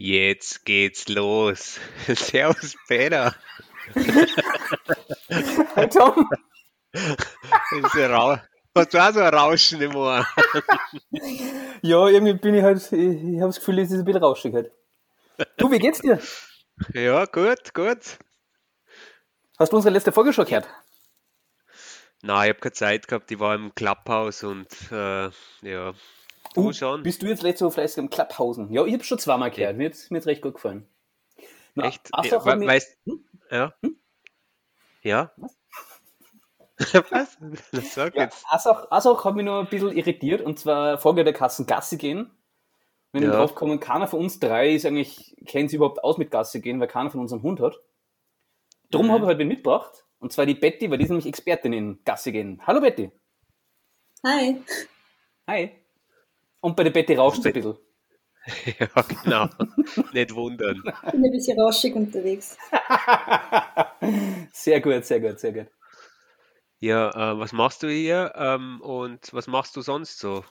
Jetzt geht's los. Servus, Peter. Hey Tom, Das ist Rau Hast du auch so ein Rauschen im Ohr? ja, irgendwie bin ich halt, ich, ich habe das Gefühl, es ist ein bisschen rauschig halt. Du, wie geht's dir? Ja, gut, gut. Hast du unsere letzte Folge schon gehört? Nein, ich habe keine Zeit gehabt. Ich war im Clubhouse und äh, ja. Du Uh, schon? Bist du jetzt letzte Woche fleißig am Klapphausen? Ja, ich habe schon zweimal gehört. Mir hat's, mir recht gut gefallen. Na, Echt? Ja, hat we mich- weißt Hm? Ja? Ja? Was? Was? Das sag Ja, jetzt. Assach, Assach hat mich noch ein bisschen irritiert und zwar Folge der Kassen Gassi gehen. Wenn ich Ja. drauf komme, keiner von uns drei ist eigentlich, kennt sich überhaupt aus mit Gassi gehen, weil keiner von uns einen Hund hat. Drum Mhm. habe ich heute wen mitgebracht. Und zwar die Betty, weil die ist nämlich Expertin in Gassi gehen. Hallo Betty. Hi. Hi. Und bei der Betty rauscht es ein bisschen. Ja, genau. Nicht wundern. Ich bin ein bisschen rauschig unterwegs. sehr gut, sehr gut, sehr gut. Ja, äh, was machst du hier ähm, und was machst du sonst so?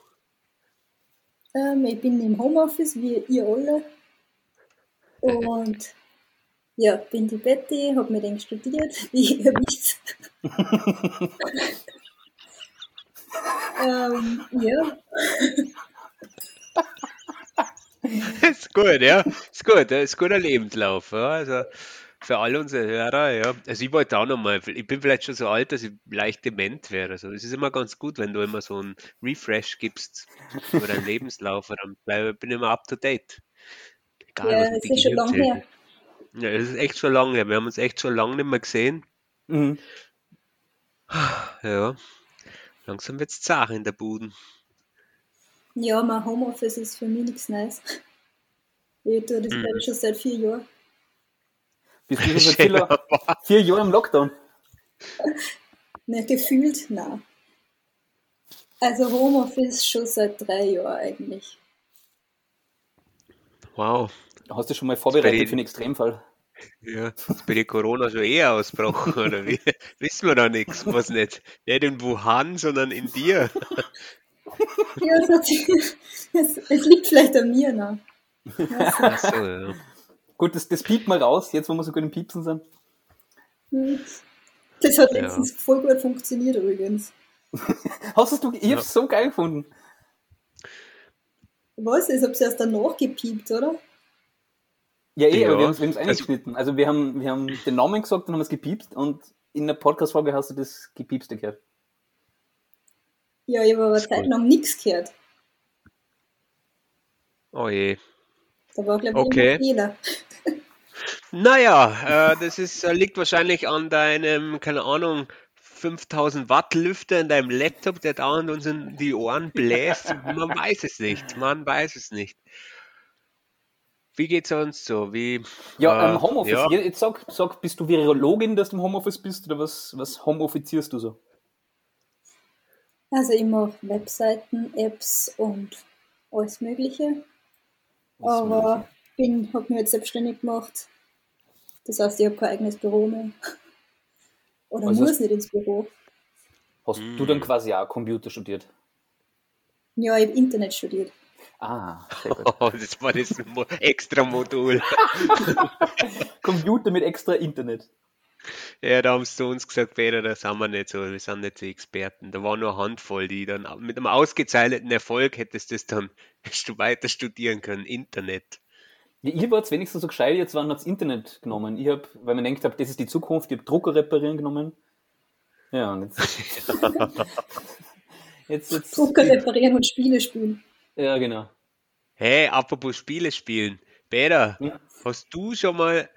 Ähm, ich bin im Homeoffice, wie ihr alle. Und ja, bin die Betty, habe mit denen studiert, wie ihr wisst. ähm, ja, Ist gut, ja. Ist gut, ist guter Lebenslauf. Ja. Also für alle unsere Hörer, ja. Also ich wollte auch nochmal, ich bin vielleicht schon so alt, dass ich leicht dement wäre. Also es ist immer ganz gut, wenn du immer so einen Refresh gibst über deinen Lebenslauf, weil bleib, bin ich immer up to date. Egal, Ja, was es den ist schon lang Gehirnzellen- Ja, es ist echt schon lange her. Wir haben uns echt schon lange nicht mehr gesehen. Mhm. Ja. Langsam wird's zart in der Buden. Ja, mein Homeoffice ist für mich nichts Neues. Ich tue das Mhm. glaube ich schon seit vier Jahren. Bist du schon seit vier, vier Jahren im Lockdown? Ne, gefühlt, na. Also Homeoffice schon seit drei Jahren eigentlich. Wow. Hast du schon mal vorbereitet den- für einen Extremfall? Ja, ist bei dir Corona schon eher ausgebrochen, oder wie? Wissen wir da nichts, was nicht. Nicht in Wuhan, sondern in dir. Ja, es, hat, es, es liegt vielleicht an mir, ne? Ach so, ja. Gut, das, das piept mal raus, jetzt wo wir so gut im Piepsen sind. Das hat Ja. letztens voll gut funktioniert übrigens. Hast du, ich hab's so geil gefunden. Was? Ich hab's erst danach gepiept, oder? Ja, eh, Ja, aber wir haben es also- eingeschnitten. Also wir haben, wir haben den Namen gesagt und haben es gepiepst und in der Podcast-Folge hast du das gepiepste gehört. Ja, ich habe aber Ist gut. zeitlang nichts gehört. Oh je. Da war, glaube ich, Okay. ein Fehler. Naja, äh, das ist, äh, liegt wahrscheinlich an deinem, keine Ahnung, 5000 Watt Lüfter in deinem Laptop, der dauernd uns in die Ohren bläst. Man weiß es nicht. Man weiß es nicht. Wie geht's sonst so? Wie, Ja, äh, ähm, Homeoffice. Ja. Jetzt sag, sag, bist du Virologin, dass du im Homeoffice bist oder was, was homeoffizierst du so? Also ich mache Webseiten, Apps und alles Mögliche. Was aber bin, habe mich jetzt selbstständig gemacht. Das heißt, ich habe kein eigenes Büro mehr. Oder Also muss hast- nicht ins Büro. Hast du Mm. dann quasi auch Computer studiert? Ja, ich habe Internet studiert. Ah, sehr gut. Oh, das war das Mo extra Modul. Computer mit extra Internet. Ja, da haben sie zu uns gesagt, Peter, da sind wir nicht so, wir sind nicht so Experten. Da war nur eine Handvoll, die dann mit einem ausgezeichneten Erfolg hättest du das dann weiter studieren können. Internet. Ja, ihr wart wenigstens so gescheit, jetzt waren das Internet genommen. Ich habe, weil man denkt, hab, das ist die Zukunft, ich habe Drucker reparieren genommen. Ja, und jetzt. jetzt, jetzt Drucker reparieren und Spiele spielen. Ja, genau. Hey, apropos Spiele spielen. Peter, Ja. hast du schon mal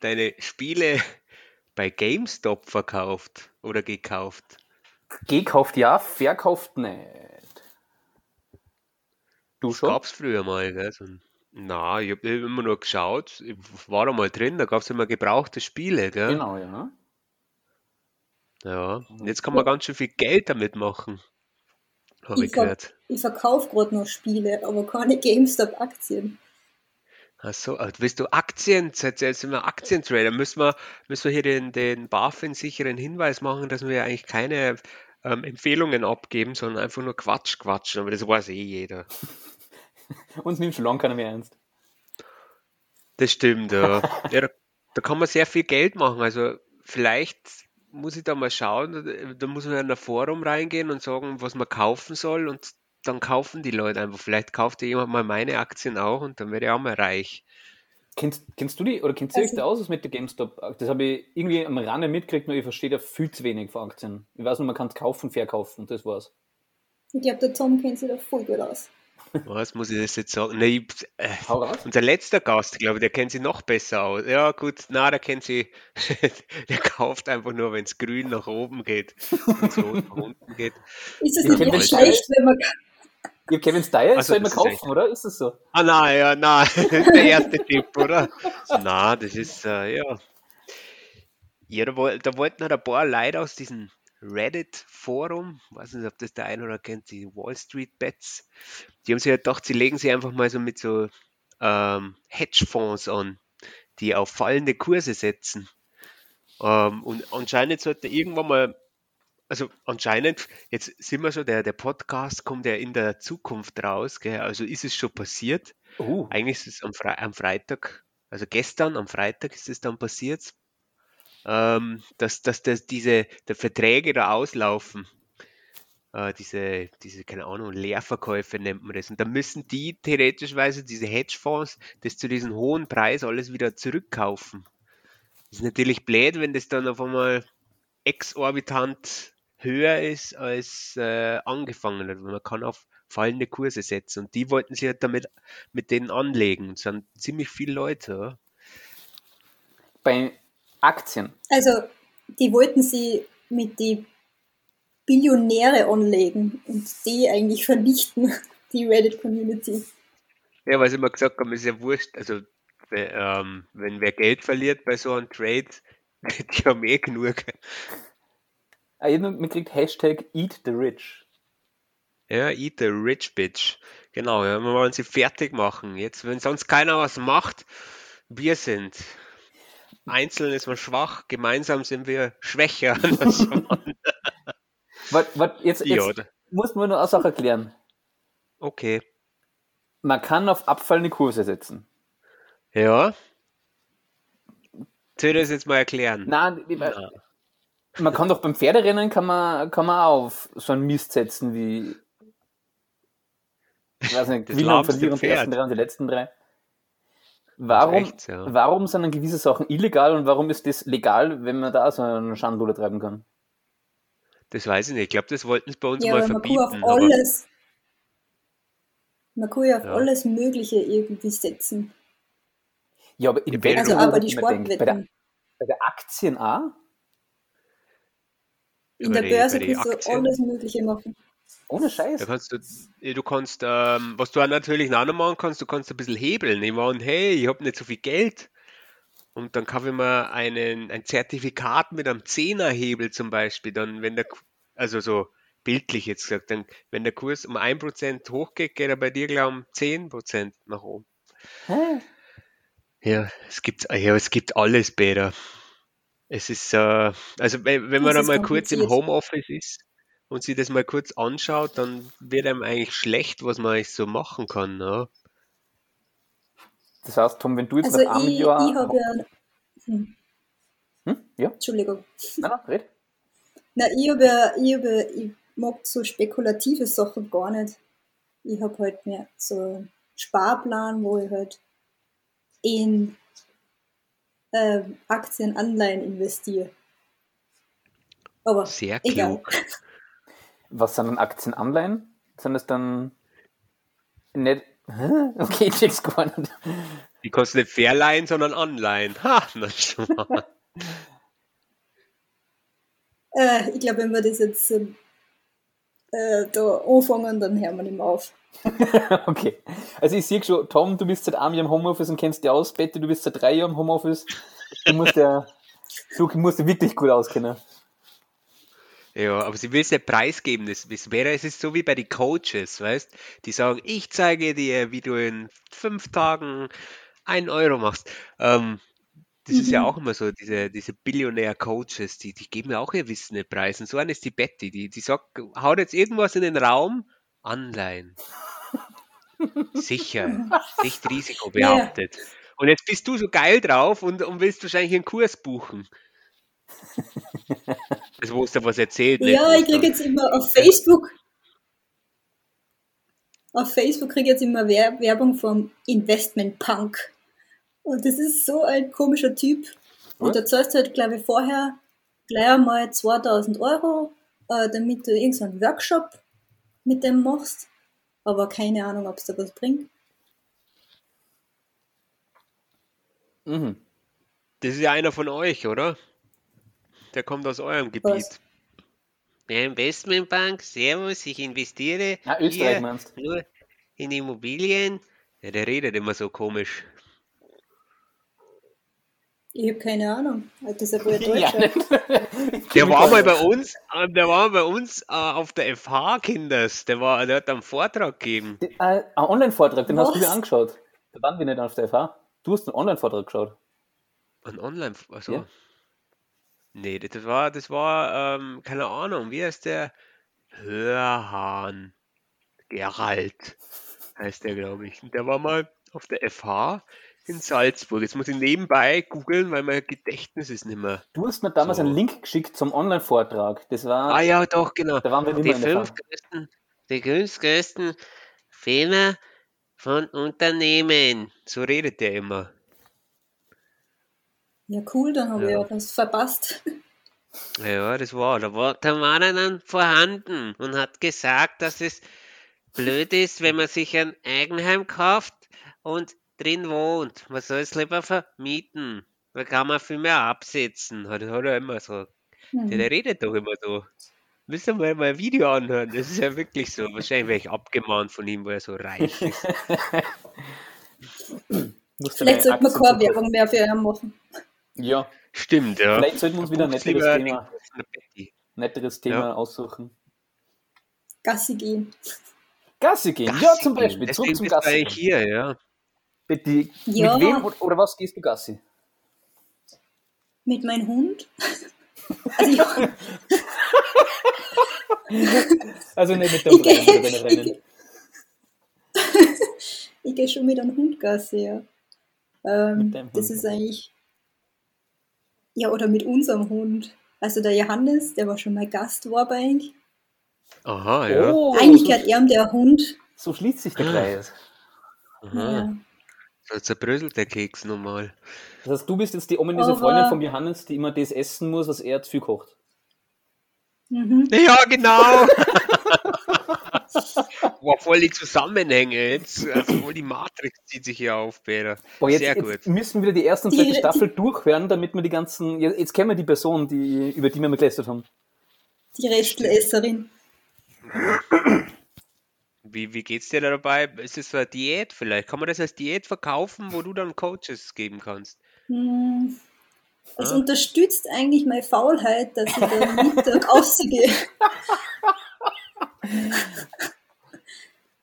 deine Spiele bei GameStop verkauft oder gekauft? Gekauft ja, verkauft nicht. Du schon? gab's früher mal, gell? So ein, na, ich habe immer nur geschaut, ich war da mal drin, da gab's immer gebrauchte Spiele, gell? Genau, ja. Ja, und jetzt kann man ganz schön viel Geld damit machen. Habe ich Ich ver- gehört. Ich verkaufe gerade noch Spiele, aber keine GameStop-Aktien. Ach so, ah, willst du Aktien? Jetzt sind wir Aktientrader. Müssen wir, müssen wir hier den, den BaFin-sicheren Hinweis machen, dass wir eigentlich keine ähm, Empfehlungen abgeben, sondern einfach nur Quatsch quatschen. Aber das weiß eh jeder. Uns nimmt schon lange keiner mehr ernst. Das stimmt, ja. ja da, da kann man sehr viel Geld machen. Also vielleicht muss ich da mal schauen, da muss man in ein Forum reingehen und sagen, was man kaufen soll und dann kaufen die Leute einfach. Vielleicht kauft jemand mal meine Aktien auch und dann werde ich auch mal reich. Kennst, kennst du die oder kennst du euch da aus mit der GameStop? Das habe ich irgendwie am Rande mitgekriegt, nur ich verstehe da viel zu wenig von Aktien. Ich weiß nur, man kann es kaufen, verkaufen, das war's. Ich glaube, der Tom kennt sich da voll gut aus. Was muss ich das jetzt sagen? Nee, äh, unser letzter Gast, glaube ich, der kennt sich noch besser aus. Ja, gut, na, der kennt sich, der kauft einfach nur, wenn es grün nach oben geht und so nach unten geht. Ist es nicht schlecht, wenn man ja, Kevin Steyer also, soll man kaufen, echt... oder? Ist das so? Ah, nein, ja, nein. Der erste Tipp, oder? Nein, das ist, äh, ja. Ja, da, da wollten halt ein paar Leute aus diesem Reddit-Forum, weiß nicht, ob das der eine oder kennt, die Wall Street Bets, die haben sich halt gedacht, sie legen sich einfach mal so mit so ähm, Hedgefonds an, die auf fallende Kurse setzen. Ähm, und anscheinend sollte irgendwann mal also anscheinend, jetzt sind wir schon, der, der Podcast kommt ja in der Zukunft raus, gell? also ist es schon passiert. Uh. Eigentlich ist es am, Fre am Freitag, also gestern am Freitag ist es dann passiert, ähm, dass, dass das diese der Verträge da auslaufen. Äh, diese, diese, keine Ahnung, Leerverkäufe nennt man das. Und da müssen die theoretischweise, diese Hedgefonds, das zu diesem hohen Preis alles wieder zurückkaufen. Das ist natürlich blöd, wenn das dann auf einmal exorbitant höher ist als äh, angefangen hat. Man kann auf fallende Kurse setzen. Und die wollten sich halt damit mit denen anlegen. Es sind ziemlich viele Leute. Bei Aktien. Also, die wollten sie mit die Billionäre anlegen und die eigentlich vernichten, die Reddit-Community. Ja, weil sie immer gesagt haben, ist ja wurscht. Also, ähm, wenn wer Geld verliert bei so einem Trade, die haben eh genug. Ah, ihr mitkriegt Hashtag Eat the Rich. Ja, Eat the Rich Bitch. Genau, ja, wir wollen sie fertig machen. Jetzt, wenn sonst keiner was macht, wir sind. Einzeln ist man schwach, gemeinsam sind wir schwächer. was, was, jetzt jetzt muss man nur eine Sache erklären. Okay. Man kann auf abfallende Kurse setzen. Ja. Ich das jetzt mal erklären? Nein, Nein. Man kann doch beim Pferderennen kann man, kann man auf so einen Mist setzen wie ich weiß nicht, Gewinner und Verlierer die ersten drei und die letzten drei. Warum, echt, ja. warum sind dann gewisse Sachen illegal und warum ist das legal, wenn man da so einen Schandluder treiben kann? Das weiß ich nicht. Ich glaube, das wollten sie bei uns ja, mal verbieten. Man kann auf alles, man kann ja auf ja. alles Mögliche irgendwie setzen. Ja, aber in also aber die Sportwetten. Bei der, bei der Aktien auch? In der Börse kannst du alles Mögliche machen. Ohne Scheiß. Kannst du, du kannst, ähm, was du auch natürlich noch machen kannst, du kannst ein bisschen hebeln. Ich meine, hey, ich habe nicht so viel Geld. Und dann kaufe ich mir einen, ein Zertifikat mit einem Zehnerhebel zum Beispiel. Dann, wenn der, also so bildlich jetzt gesagt, dann, wenn der Kurs um 1% hochgeht, geht er bei dir, glaube ich, um 10% nach oben. Hä? Ja, es gibt, ja, es gibt alles, Peter. Es ist, äh, also wenn, wenn man da mal kurz im Homeoffice ist und sich das mal kurz anschaut, dann wird einem eigentlich schlecht, was man eigentlich so machen kann. Ne? Das heißt, Tom, wenn du jetzt also nach einem ich, Jahr... Ich habe ja... Hm. Hm? Ja? Entschuldigung. Nein, nein, red. Na, ich habe ja, ich, hab ja, ich mag so spekulative Sachen gar nicht. Ich habe halt mehr so einen Sparplan, wo ich halt in äh, Aktien, Anleihen investiere. Aber Sehr egal. klug. Was sind dann Aktien, Anleihen? Sind es dann nicht. Okay, ich check's gar nicht. Die kosten nicht Fairleihen, sondern Anleihen. Ha, na schon mal. äh, ich glaube, wenn wir das jetzt äh, da anfangen, dann hören wir nicht mehr auf. okay. Also ich sehe schon, Tom, du bist seit einem Jahr im Homeoffice und kennst dich aus. Betty, du bist seit drei Jahren im Homeoffice. Du musst ja, du musst wirklich gut auskennen. Ja, aber sie will es nicht preisgeben. Das, das wäre, es ist so wie bei den Coaches, weißt Die sagen, ich zeige dir, wie du in fünf Tagen einen Euro machst. Ähm, das mhm. ist ja mhm. auch immer so, diese, diese Billionär-Coaches, die, die geben ja auch ihr Wissen nicht preis. Und so eine ist die Betty, die, die sagt, haut jetzt irgendwas in den Raum, Anleihen. Sicher, nicht risikobehaftet. Und jetzt bist du so geil drauf und, und willst wahrscheinlich einen Kurs buchen. Das wo du was erzählt. Ja, ich kriege jetzt immer auf Facebook. Auf Facebook kriege ich jetzt immer Werbung vom Investment Punk. Und das ist so ein komischer Typ. Und da zahlst du halt, glaube ich, vorher gleich einmal 2000 Euro, äh, damit du irgendeinen Workshop mit dem machst. Aber keine Ahnung, ob es da was bringt. Mhm. Das ist ja einer von euch, oder? Der kommt aus eurem Gebiet. Was? Der Investmentbank, Servus, ich investiere ah, Österreich meinst. nur in Immobilien. Ja, der redet immer so komisch. Ich habe keine Ahnung. Das ist ja. Ja, der war mal bei uns, äh, der war bei uns äh, auf der FH Kinders. Der war, der hat einen Vortrag gegeben. Äh, ein Online-Vortrag, den Was? hast du dir angeschaut. Da waren wir nicht auf der FH. Du hast einen Online-Vortrag geschaut. Ein Online, also. Ja. Nee, das war, das war, ähm, keine Ahnung, wie heißt der? Hörhahn. Gerald heißt der, glaube ich. Der war mal auf der FH in Salzburg. Jetzt muss ich nebenbei googeln, weil mein Gedächtnis ist nicht mehr. Du hast mir damals so. einen Link geschickt zum Online-Vortrag. Das war. Ah ja, doch, genau. Da waren wir die fünf größten, die fünf größten Fehler von Unternehmen. So redet der immer. Ja, cool, dann habe ja. ich ja was verpasst. Ja, das war, da war, da war er dann vorhanden und hat gesagt, dass es blöd ist, wenn man sich ein Eigenheim kauft und drin wohnt. Man soll es lieber vermieten. Da kann man viel mehr absetzen. Hat, hat er immer so. Mhm. Der, der redet doch immer so. Müssen wir mal ein Video anhören. Das ist ja wirklich so. Wahrscheinlich wäre ich abgemahnt von ihm, weil er so reich ist. Vielleicht sollte man keine Werbung mehr für ihn machen. Ja. Stimmt, ja. Vielleicht sollten wir uns wieder ein netteres Thema, netteres Thema ja. aussuchen. Gassi gehen. Gassi gehen, Gassi ja, zum Beispiel. Zurück zum Gassi. Gehen. hier, ja. Bitte, ja. Mit wem oder was gehst du Gassi? Mit meinem Hund. Also, also nicht mit der Freundin oder Rennen. ich gehe schon mit einem Hund Gassi, ja. Ähm, das ist eigentlich. Ja, oder mit unserem Hund. Also der Johannes, der war schon mal Gast, war bei euch. Aha, ja. Oh, eigentlich gehört er der Hund. So schließt sich der ah. Kreis. Aha. Ja. So zerbröselt der Keks normal. Das heißt, du bist jetzt die ominöse Aber Freundin von Johannes, die immer das essen muss, was er zu viel kocht. Mhm. Ja, genau. Boah, voll die Zusammenhänge jetzt. Also voll die Matrix zieht sich hier auf, Peter. Boah, jetzt, Sehr gut. Jetzt müssen wir die erste und zweite Staffel durchhören, damit wir die ganzen. Jetzt kennen wir die Person, die, über die wir gelästert haben. Die Restelesserin. Wie, wie geht's dir da dabei? Ist es so eine Diät vielleicht? Kann man das als Diät verkaufen, wo du dann Coaches geben kannst? Hm. Es ah. unterstützt eigentlich meine Faulheit, dass ich dann Mittag ausgehe.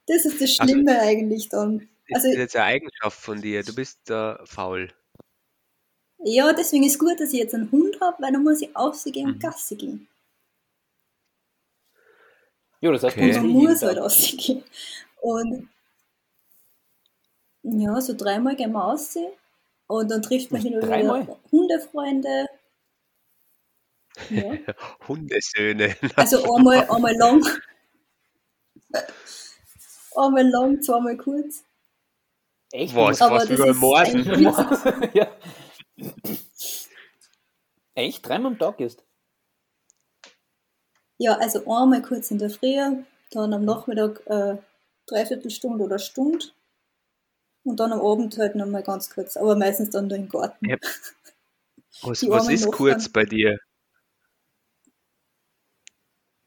Das ist das also Schlimme also, eigentlich dann. Also, das ist jetzt eine Eigenschaft von dir, du bist äh, faul. Ja, deswegen ist es gut, dass ich jetzt einen Hund habe, weil dann muss ich ausgehen und mhm. Gasse gehen. Ja, das heißt, okay. man muss halt ausgehen. Und ja, so dreimal gehen wir aussehen. Und dann trifft man hin und wieder Hundefreunde. Ja. Hundesöhne. Also einmal, einmal lang. einmal lang, zweimal kurz. Echt? Was? Aber fast über Morsen. ja. Echt? Dreimal am Tag ist? Ja, also einmal kurz in der Früh, dann am Nachmittag äh, dreiviertel Stunde oder Stunde und dann am Abend halt nochmal ganz kurz, aber meistens dann nur im Garten. Ja. Was, was ist kurz bei dir?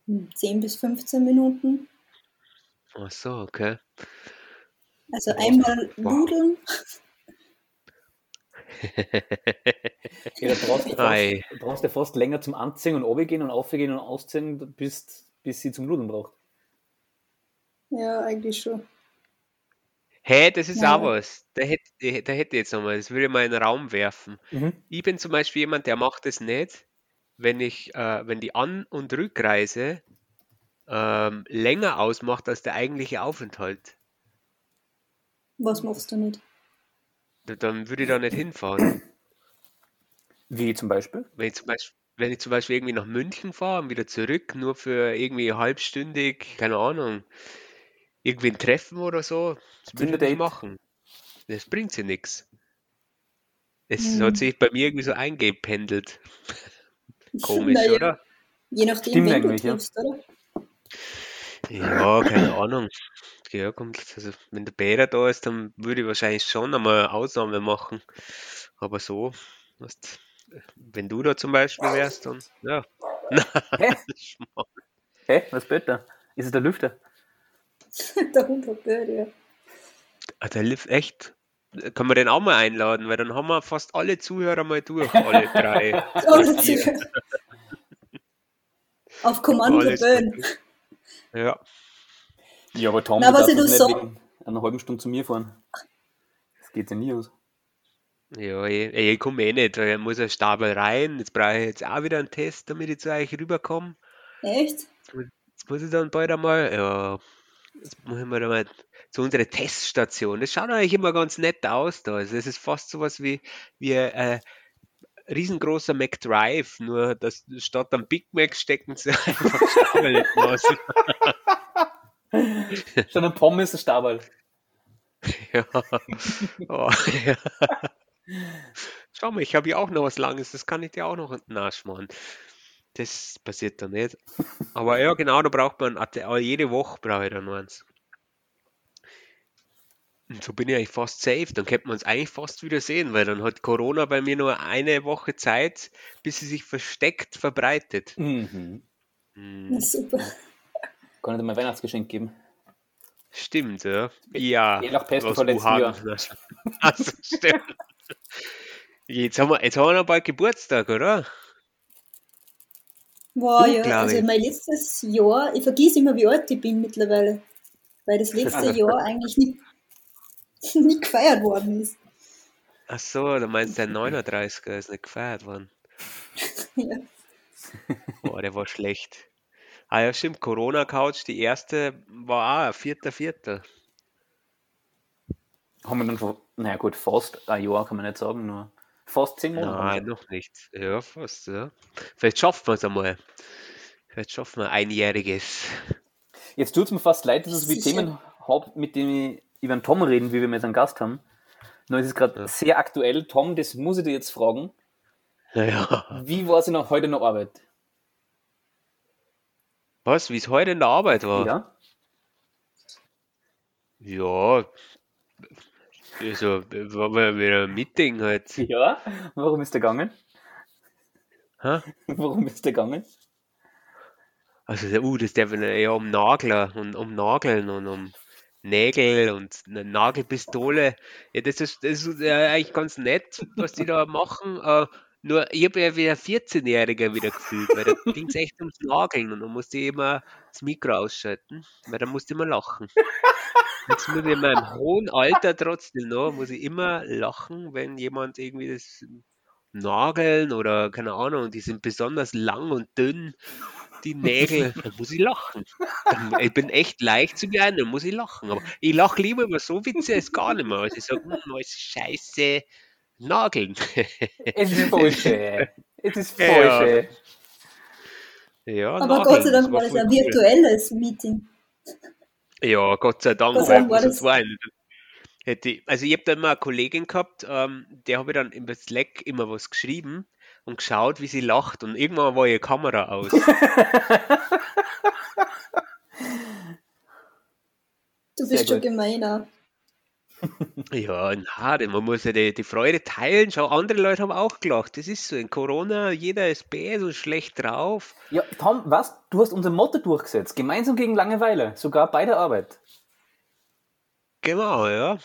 10 hm, bis 15 Minuten. Ach so, okay. Also einmal nudeln. Ja, du, brauchst fast, du brauchst ja fast länger zum Anziehen und runtergehen und aufgehen und ausziehen, bis, bis sie zum Nudeln braucht. Ja, eigentlich schon. Hä, hey, das ist ja. auch was. Da hätte, da hätte jetzt nochmal, das würde ich mal in den Raum werfen. Mhm. Ich bin zum Beispiel jemand, der macht das nicht, wenn ich, äh, wenn die An- und Rückreise ähm, länger ausmacht als der eigentliche Aufenthalt. Was machst du nicht? Dann würde ich da nicht hinfahren. Wie zum Beispiel? Wenn ich zum Beispiel, wenn ich zum Beispiel irgendwie nach München fahre und wieder zurück, nur für irgendwie halbstündig, keine Ahnung, irgendwie ein Treffen oder so, das würde ich nicht machen. Das bringt sie nichts. Es hm. hat sich bei mir irgendwie so eingependelt. Komisch, naja, oder? Je nachdem, Stimmt wen du triffst, ja. oder? Ja, keine Ahnung. Ja, kommt, also wenn der Bäder da ist, dann würde ich wahrscheinlich schon einmal Ausnahme machen. Aber so, weißt, wenn du da zum Beispiel wärst, dann ja. Hä? Hä? Was bitte? Ist es der Lüfter? der Hund hat gehört, ja. Ah, der Lift, echt? Können wir den auch mal einladen, weil dann haben wir fast alle Zuhörer mal durch, alle drei. alle Zuhörer. Auf Kommando Böen. Ja. Ja, aber Tom, Na, du was darfst nicht so wegen einer halben Stunde zu mir fahren. Das geht ja nie aus. Ja, ich, ich komme eh nicht. Ich muss ein Stabel rein. Jetzt brauche ich jetzt auch wieder einen Test, damit ich zu euch rüberkomme. Echt? Jetzt muss ich dann bald einmal, ja, jetzt muss ich mal, mal zu unserer Teststation. Das schaut eigentlich immer ganz nett aus da. Also es ist fast sowas wie, wie ein riesengroßer McDrive, nur dass statt am Big Mac stecken sie einfach Stabel aus. Schon ein Pommes, ein Stabal. Ja. Oh, ja. Schau mal, ich habe ja auch noch was Langes, das kann ich dir auch noch nachschmarrn. Das passiert da nicht. Aber ja, genau, da braucht man, jede Woche brauche ich dann eins. Und so bin ich eigentlich fast safe. Dann könnte man es eigentlich fast wieder sehen, weil dann hat Corona bei mir nur eine Woche Zeit, bis sie sich versteckt verbreitet. Mhm. Mhm. Super. Kann ich dir mein Weihnachtsgeschenk geben? Stimmt, ja. Ja. Je nach Pest von letzten Jahr. Also, stimmt. Jetzt haben, wir, jetzt haben wir noch bald Geburtstag, oder? Boah, du, ja, also mein letztes Jahr, ich vergesse immer, wie alt ich bin mittlerweile. Weil das letzte Jahr eigentlich nicht, nicht gefeiert worden ist. Ach so, du meinst der 39er ist nicht gefeiert worden. ja. Boah, der war schlecht. Ah ja, stimmt, Corona-Couch, die erste war auch vierter, vierter. Haben wir dann vor, naja gut, fast ein Jahr kann man nicht sagen, nur fast zehn Monate. Nein, noch nicht. Ja, fast, ja. Vielleicht schaffen wir es einmal. Vielleicht schaffen wir einjähriges. Jetzt tut es mir fast leid, dass ich wie Themen habe, mit denen ich über den Tom reden, wie wir mit einem Gast haben. Nur ist es gerade ja. sehr aktuell. Tom, das muss ich dir jetzt fragen. Naja. Wie war sie noch heute noch Arbeit? Was? Wie es heute in der Arbeit war? Ja. Ja, also war mal wieder ein Meeting halt. Ja, warum ist der gegangen? Hä? Warum ist der gegangen? Also, uh, das darf ja um Nagler und um Nageln und um Nägel und eine Nagelpistole. Ja, das ist, das ist ja eigentlich ganz nett, was die da machen. Nur ich habe ja wie ein 14-Jähriger wieder gefühlt, weil da ging es echt ums Nageln und dann musste ich immer das Mikro ausschalten, weil da musste ich immer lachen. Jetzt muss ich in meinem hohen Alter trotzdem noch, muss ich immer lachen, wenn jemand irgendwie das Nageln oder keine Ahnung, die sind besonders lang und dünn, die Nägel, dann muss ich lachen. Ich bin echt leicht zu beeindrucken, dann muss ich lachen. Aber ich lache lieber über so Witze als gar nicht mehr. Also ich sage, hm, alles scheiße, Nageln. es ist Bullshit. Es ist Bullshit. Ja, ja Aber Nageln, Gott sei Dank war es ein virtuelles Meeting. Ja, Gott sei Dank. Gott sei Dank war das. War hätte, also ich habe da immer eine Kollegin gehabt, ähm, der habe ich dann im Slack immer was geschrieben und geschaut, wie sie lacht und irgendwann war ihre Kamera aus. du bist schon gemeiner. Ja, na, man muss ja die, die Freude teilen. Schau, andere Leute haben auch gelacht. Das ist so. In Corona, jeder ist bäh, so schlecht drauf. Ja, Tom, was? Du hast unser Motto durchgesetzt. Gemeinsam gegen Langeweile. Sogar bei der Arbeit. Genau, ja.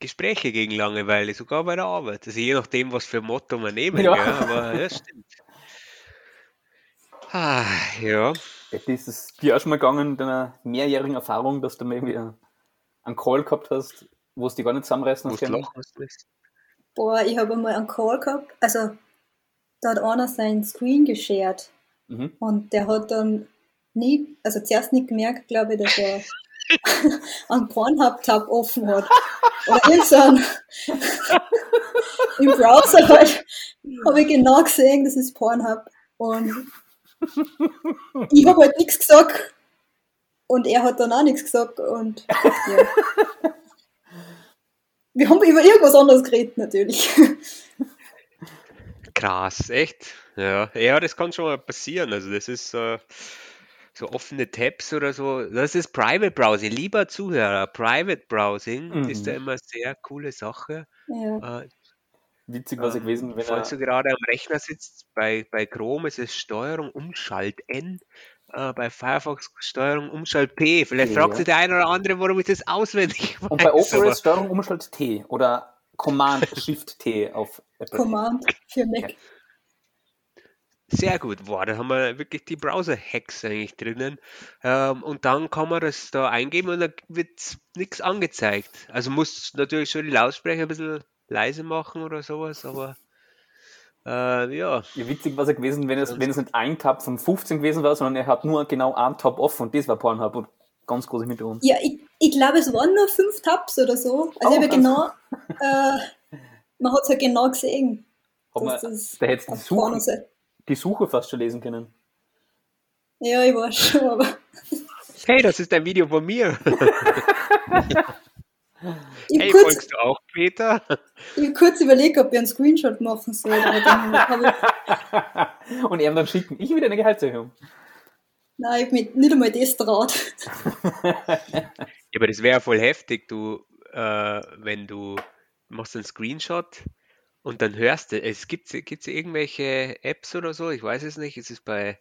Gespräche gegen Langeweile, sogar bei der Arbeit. Also je nachdem, was für Motto man nehmen. Ja. ja aber ja, stimmt. Ah, ja. Ist es dir auch schon mal gegangen, in deiner mehrjährigen Erfahrung, dass du mal irgendwie einen Call gehabt hast, wo es die gar nicht zusammenreißen hast können? Boah, ich habe einmal einen Call gehabt, also da hat einer seinen Screen geshared mhm. und der hat dann nie, also zuerst nicht gemerkt, glaube ich, dass er einen Pornhub-Tab offen hat. Oder irgendein im Browser halt, habe ich genau gesehen, das ist Pornhub. Und ich habe halt nichts gesagt. Und er hat dann auch nichts gesagt. Und ja. Wir haben über irgendwas anderes geredet, natürlich. Krass, echt? Ja, ja, das kann schon mal passieren. Also das ist äh, so offene Tabs oder so. Das ist Private Browsing. Lieber Zuhörer, Private Browsing mhm. ist da immer sehr coole Sache. Ja. Äh, Witzig was ähm, gewesen, wenn Falls er... du gerade am Rechner sitzt, bei, bei Chrome ist es Steuerung Umschalt N, äh, bei Firefox Steuerung Umschalt P. Vielleicht ja. fragt sich der eine oder andere, warum ich das auswendig weiß. Und bei Opera ist Steuerung Umschalt T oder Command Shift T auf Apple. Command für Mac. Sehr gut. Boah, da haben wir wirklich die Browser-Hacks eigentlich drinnen. Ähm, und dann kann man das da eingeben und dann wird nichts angezeigt. Also muss natürlich schon die Lautsprecher ein bisschen leise machen oder sowas, aber äh, ja. ja. Witzig war es ja gewesen, wenn es, wenn es nicht ein Tab von 15 gewesen wäre, sondern er hat nur genau einen Tab offen und das war Pornhub und ganz groß im Hintergrund. Ja, ich, ich glaube, es waren nur fünf Tabs oder so. Also, oh, ich genau, äh, man hat es ja genau gesehen. Da hätte die Suche, die Suche fast schon lesen können. Ja, ich weiß schon, aber. Hey, das ist ein Video von mir. hey, kurz, folgst du auch Peter? Ich habe kurz überlegt, ob ich einen Screenshot machen soll. Und er dann schicken. Ich wieder eine Gehaltserhöhung. Nein, ich habe mich nicht einmal das traut. ja, aber das wäre voll heftig, du, äh, wenn du machst einen Screenshot und dann hörst du, es gibt es irgendwelche Apps oder so, ich weiß es nicht, es ist bei,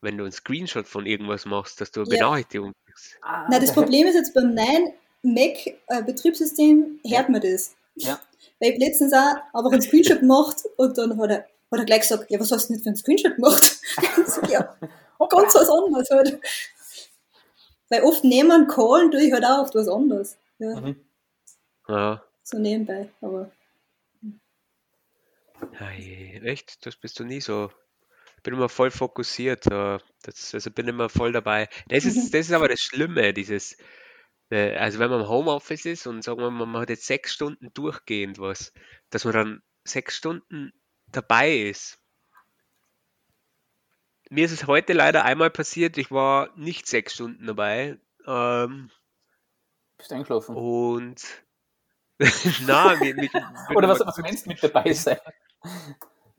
wenn du einen Screenshot von irgendwas machst, dass du eine ja. Benachrichtigung kriegst. Ah, Nein, das Problem ist jetzt beim Nein, Mac-Betriebssystem äh, hört man das. Ja. Weil ich letztens auch einfach einen Screenshot gemacht und dann hat er, hat er gleich gesagt, ja, was hast du denn für einen Screenshot gemacht? ja, ganz was anderes halt. Weil oft nehmen Callen tue ich halt auch oft was anderes. Ja. Mhm. ja. So nebenbei, aber. Hey, echt? Das bist du nie so. Ich bin immer voll fokussiert. Das, also bin immer voll dabei. Das ist, das ist aber das Schlimme, dieses, äh, also wenn man im Homeoffice ist und sagen wir mal, man hat jetzt sechs Stunden durchgehend was, dass man dann sechs Stunden dabei ist. Mir ist es heute leider einmal passiert, ich war nicht sechs Stunden dabei. Ähm, Bist eingeschlafen? Und na, mir, mir, Oder was, was meinst du mit dabei sein?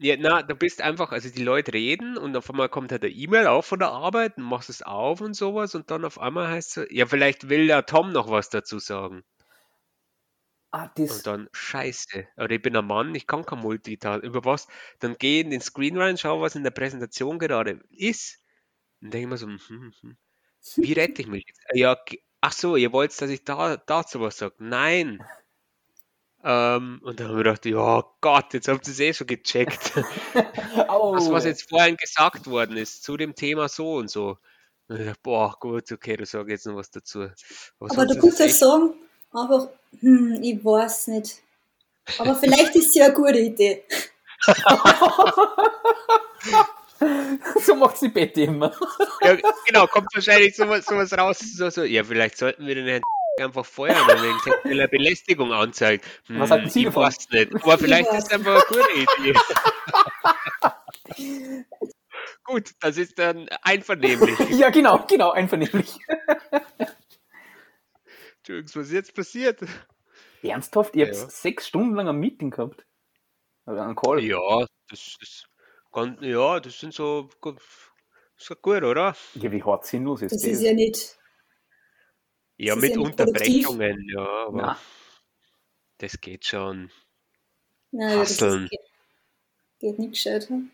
Ja, na, du bist einfach, also die Leute reden und auf einmal kommt halt eine E-Mail auch von der Arbeit und machst es auf und sowas und dann auf einmal heißt es, ja, vielleicht will der Tom noch was dazu sagen. Ah, das. Und dann, scheiße, oder ich bin ein Mann, ich kann kein Multitasking. Über was? Dann geh in den Screen rein, schau, was in der Präsentation gerade ist. Und denke ich mir so, hm, hm, hm. wie rette ich mich jetzt? Ja, ach so, ihr wollt, dass ich da dazu was sage? Nein. Ähm, und dann haben wir gedacht, ja Gott, jetzt habt ihr es eh schon gecheckt. oh. was, was jetzt vorhin gesagt worden ist zu dem Thema so und so. Und ich dachte, boah, gut, okay, da sage ich jetzt noch was dazu. Aber, Aber du kannst ja sagen, einfach, hm, ich weiß nicht. Aber vielleicht ist es ja eine gute Idee. so macht die Betty immer. ja, genau, kommt wahrscheinlich sowas, sowas raus. So, so, ja, vielleicht sollten wir den Herrn einfach feuern, wegen sexueller Belästigung anzeigt. Hm, Was halten Sie davon? Weiß nicht. Aber vielleicht ist es einfach eine gute Idee. Gut, das ist dann einvernehmlich. ja, genau, genau, einvernehmlich. Entschuldigung, was ist jetzt passiert? Ernsthaft? Ihr habt ja. sechs Stunden lang ein Meeting gehabt? Oder einen Call? Ja, das ist, ja, das sind so, ist gut, oder? Ja, wie hart sinnlos ist das? Das ist ja nicht ja, mit Unterbrechungen, ja, aber Na. das geht schon. Naja, das geht, geht nicht gescheit. Hm?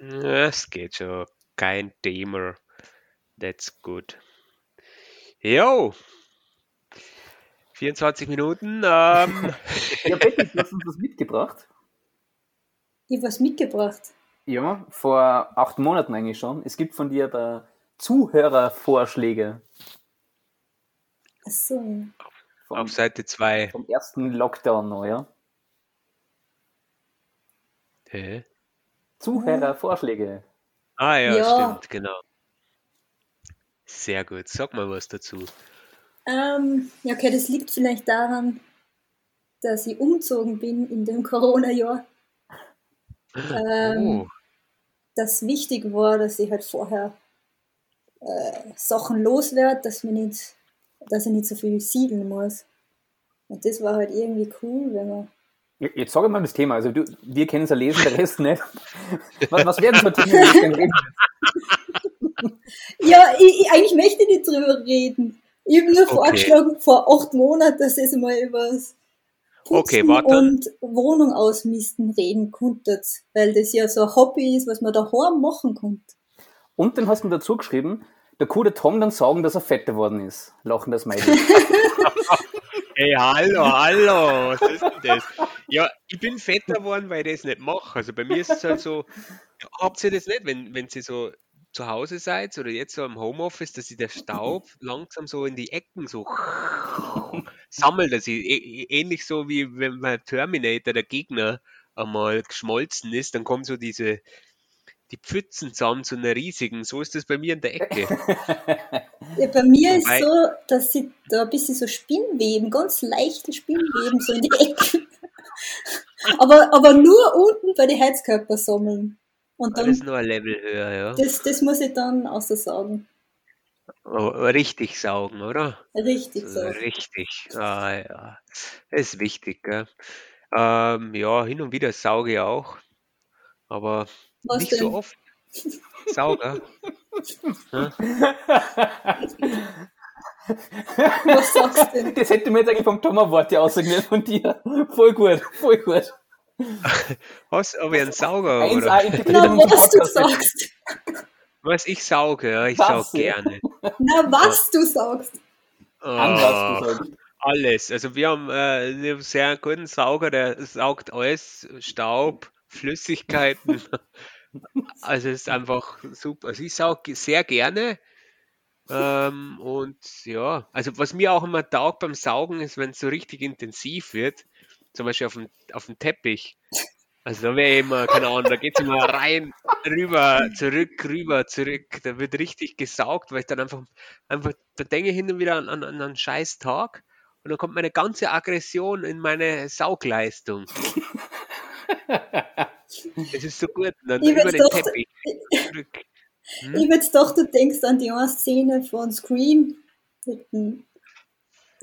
Ja, es geht schon. Kein Thema. That's good. Jo. 24 Minuten. Ähm. ja, Betty, du hast uns was mitgebracht. Ich habe was mitgebracht. Ja, vor acht Monaten eigentlich schon. Es gibt von dir da Zuhörervorschläge. Achso. Vom, Auf Seite 2. Vom ersten Lockdown ja? Hä? Zuhörervorschläge. Ah ja, ja, stimmt, genau. Sehr gut. Sag mal was dazu. Ähm, ja, okay, das liegt vielleicht daran, dass ich umzogen bin in dem Corona-Jahr. Ähm, oh. Das wichtig war, dass ich halt vorher äh, Sachen loswerde, dass, dass ich nicht so viel siedeln muss. Und das war halt irgendwie cool, wenn man Jetzt sag mal das Thema. Also du, wir kennen es ja lesen, der Rest nicht. Was, was werden so Themen, die wir reden? ja, ich, ich, eigentlich möchte ich nicht drüber reden. Ich habe nur okay. vorgeschlagen, vor acht Monaten, dass ihr mal über das Putzen okay, und Wohnung ausmisten reden konntet, weil das ja so ein Hobby ist, was man daheim machen kann. Und dann hast du dazu geschrieben, der coole Tom dann sagen, dass er fett geworden ist. Lachen das Meidl. Hey, hallo, hallo, was ist denn das? Ja, ich bin fetter geworden, weil ich das nicht mache. Also bei mir ist es halt so, habt ihr das nicht, wenn, wenn sie so zu Hause seid oder jetzt so im Homeoffice, dass sich der Staub langsam so in die Ecken so sammelt, dass ich ähnlich so wie wenn bei Terminator der Gegner einmal geschmolzen ist, dann kommt so diese die Pfützen zusammen zu einer riesigen. So ist das bei mir in der Ecke. ja, bei mir ist es so, dass sie da ein bisschen so Spinnweben, ganz leichte Spinnweben so in die Ecke. aber, aber nur unten bei den Heizkörpern sammeln. Und dann, das ist nur ein Level höher, ja. Das, das muss ich dann außer sagen. Oh, richtig saugen, oder? Richtig saugen. Richtig, ah, ja. Das ist wichtig, gell? Ähm, ja, hin und wieder sauge ich auch. Aber was nicht denn? so oft. Sauger. Was sagst du denn? Das hätte mir jetzt eigentlich vom Thomas Wort ja aussagen von dir. Voll gut, voll gut. Was, aber ein Sauger, oder? Na, was du sagst. Was ich sauge, ja, ich was? saug gerne. Na, was du sagst. Oh, An was du sagst. Alles. Also wir haben äh, einen sehr guten Sauger, der saugt alles, Staub, Flüssigkeiten. Also es ist einfach super. Also ich sauge sehr gerne. Ähm, und ja, also was mir auch immer taugt beim Saugen ist, wenn es so richtig intensiv wird, zum Beispiel auf dem, auf dem Teppich. Also da wäre immer, keine Ahnung, da geht es immer rein, rüber, zurück, rüber, zurück. Da wird richtig gesaugt, weil ich dann einfach, einfach da denke ich hin und wieder an, an, an einen scheiß Tag und dann kommt meine ganze Aggression in meine Saugleistung. Es ist so gut. dann ich über den doch, Teppich. Hm? Ich würde doch, du denkst an die eine Szene von Scream mit dem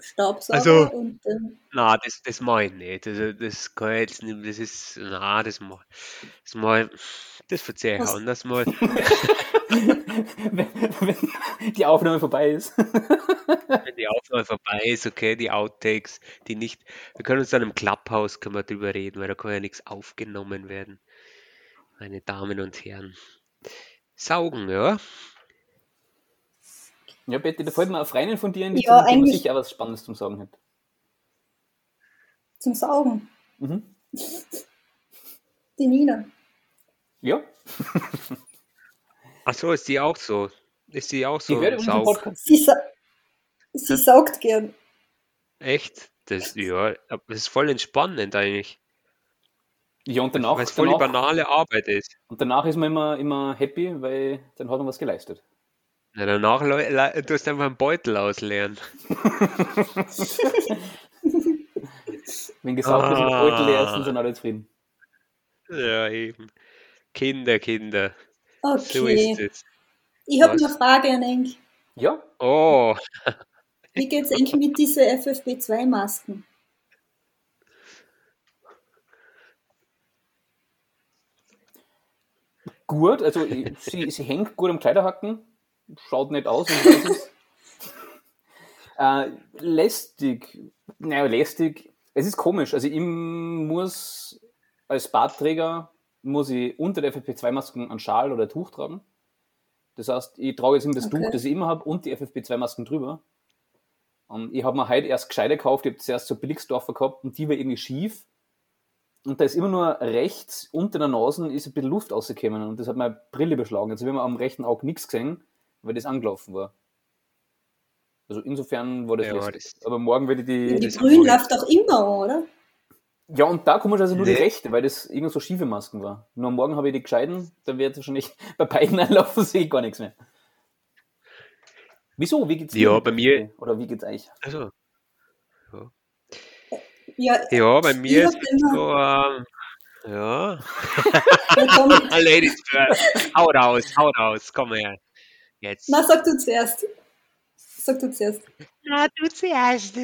Staubsauger also, und dem. Na, das, das mache ich nicht. Also, das kann ich jetzt nicht. Das ist. Na, das mache das mach, Das verzeihe ich anders mal. wenn, wenn die Aufnahme vorbei ist. wenn die Aufnahme vorbei ist, okay, die Outtakes, die nicht. Wir können uns dann im Clubhouse können wir drüber reden, weil da kann ja nichts aufgenommen werden. Meine Damen und Herren. Saugen, ja. Ja, Betty, da fällt mir auf reinen von dir in die ja, Zimmer, eigentlich sicher was Spannendes zum Sagen hat. Zum Saugen? Mhm. Die Nina. Ja. Ach so, ist die auch so? Ist die auch so? Die Saug? Sie, sa sie saugt gern. Echt? Das, ja, das ist voll entspannend eigentlich. Ja, und danach. Weil es voll danach, die banale Arbeit ist. Und danach ist man immer, immer happy, weil dann hat man was geleistet. Ja, danach du hast einfach einen Beutel ausleeren. Wenn gesagt ah. ist, Beutel leer ist, sind alle zufrieden. Ja, eben. Kinder, Kinder. Okay. So ist es. Ich habe eine Frage an Enk. Ja. Oh. Wie geht es eigentlich mit diesen FFP2-Masken? Gut, also sie, sie hängt gut am Kleiderhaken, schaut nicht aus. Äh, lästig, naja, lästig, es ist komisch. Also ich muss als Bartträger muss ich unter der FFP2-Masken einen Schal oder ein Tuch tragen. Das heißt, ich trage jetzt immer das okay. Tuch, das ich immer habe, und die FFP2-Masken drüber. Und ich habe mir heute erst gescheite gekauft, ich habe zuerst so Billigsdorfer gehabt und die war irgendwie schief. Und da ist immer nur rechts unter der Nase ist ein bisschen Luft rausgekommen und das hat meine Brille beschlagen. Jetzt habe ich am rechten Auge nichts gesehen, weil das angelaufen war. Also insofern war das, ja, das Aber morgen werde ich die. Die Grün läuft doch immer, oder? Ja, und da komme ich also nur nee. die rechte, weil das irgendwie so schiefe Masken war. Nur am Morgen habe ich die gescheiden, dann wird wahrscheinlich bei beiden anlaufen, sehe ich gar nichts mehr. Wieso? Wie geht's Ja, mit bei mir-? Oder wie geht's euch? Also, ja. Ja, ja, bei mir ist so, ähm, ja. ja Ladies first. Hau raus, hau raus, komm her. Jetzt. na, sag du zuerst. Sag du zuerst. Na, du zuerst.